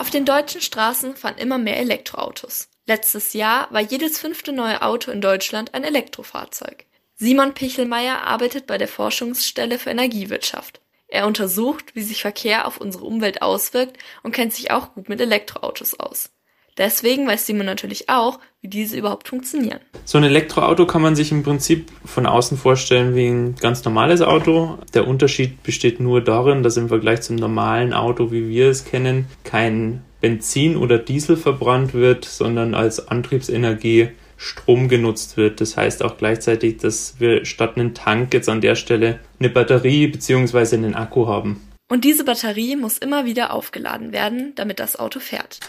Auf den deutschen Straßen fahren immer mehr Elektroautos. Letztes Jahr war jedes fünfte neue Auto in Deutschland ein Elektrofahrzeug. Simon Pichelmeier arbeitet bei der Forschungsstelle für Energiewirtschaft. Er untersucht, wie sich Verkehr auf unsere Umwelt auswirkt und kennt sich auch gut mit Elektroautos aus. Deswegen weiß Simon natürlich auch, wie diese überhaupt funktionieren. So ein Elektroauto kann man sich im Prinzip von außen vorstellen wie ein ganz normales Auto. Der Unterschied besteht nur darin, dass im Vergleich zum normalen Auto, wie wir es kennen, kein Benzin oder Diesel verbrannt wird, sondern als Antriebsenergie Strom genutzt wird. Das heißt auch gleichzeitig, dass wir statt einen Tank jetzt an der Stelle eine Batterie bzw. einen Akku haben. Und diese Batterie muss immer wieder aufgeladen werden, damit das Auto fährt.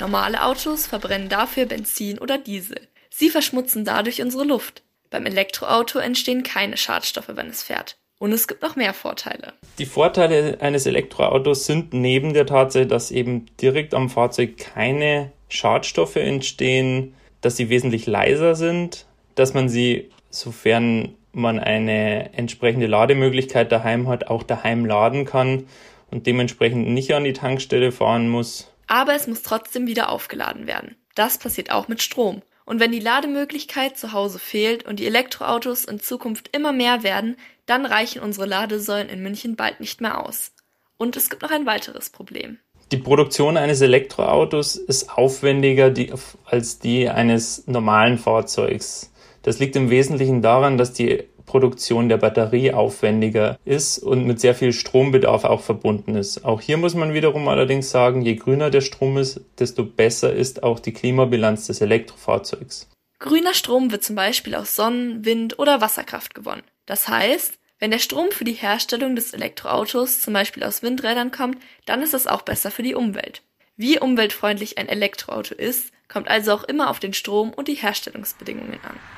Normale Autos verbrennen dafür Benzin oder Diesel. Sie verschmutzen dadurch unsere Luft. Beim Elektroauto entstehen keine Schadstoffe, wenn es fährt. Und es gibt noch mehr Vorteile. Die Vorteile eines Elektroautos sind neben der Tatsache, dass eben direkt am Fahrzeug keine Schadstoffe entstehen, dass sie wesentlich leiser sind, dass man sie, sofern man eine entsprechende Lademöglichkeit daheim hat, auch daheim laden kann und dementsprechend nicht an die Tankstelle fahren muss. Aber es muss trotzdem wieder aufgeladen werden. Das passiert auch mit Strom. Und wenn die Lademöglichkeit zu Hause fehlt und die Elektroautos in Zukunft immer mehr werden, dann reichen unsere Ladesäulen in München bald nicht mehr aus. Und es gibt noch ein weiteres Problem. Die Produktion eines Elektroautos ist aufwendiger als die eines normalen Fahrzeugs. Das liegt im Wesentlichen daran, dass die Produktion der Batterie aufwendiger ist und mit sehr viel Strombedarf auch verbunden ist. Auch hier muss man wiederum allerdings sagen, je grüner der Strom ist, desto besser ist auch die Klimabilanz des Elektrofahrzeugs. Grüner Strom wird zum Beispiel aus Sonnen-, Wind- oder Wasserkraft gewonnen. Das heißt, wenn der Strom für die Herstellung des Elektroautos zum Beispiel aus Windrädern kommt, dann ist das auch besser für die Umwelt. Wie umweltfreundlich ein Elektroauto ist, kommt also auch immer auf den Strom und die Herstellungsbedingungen an.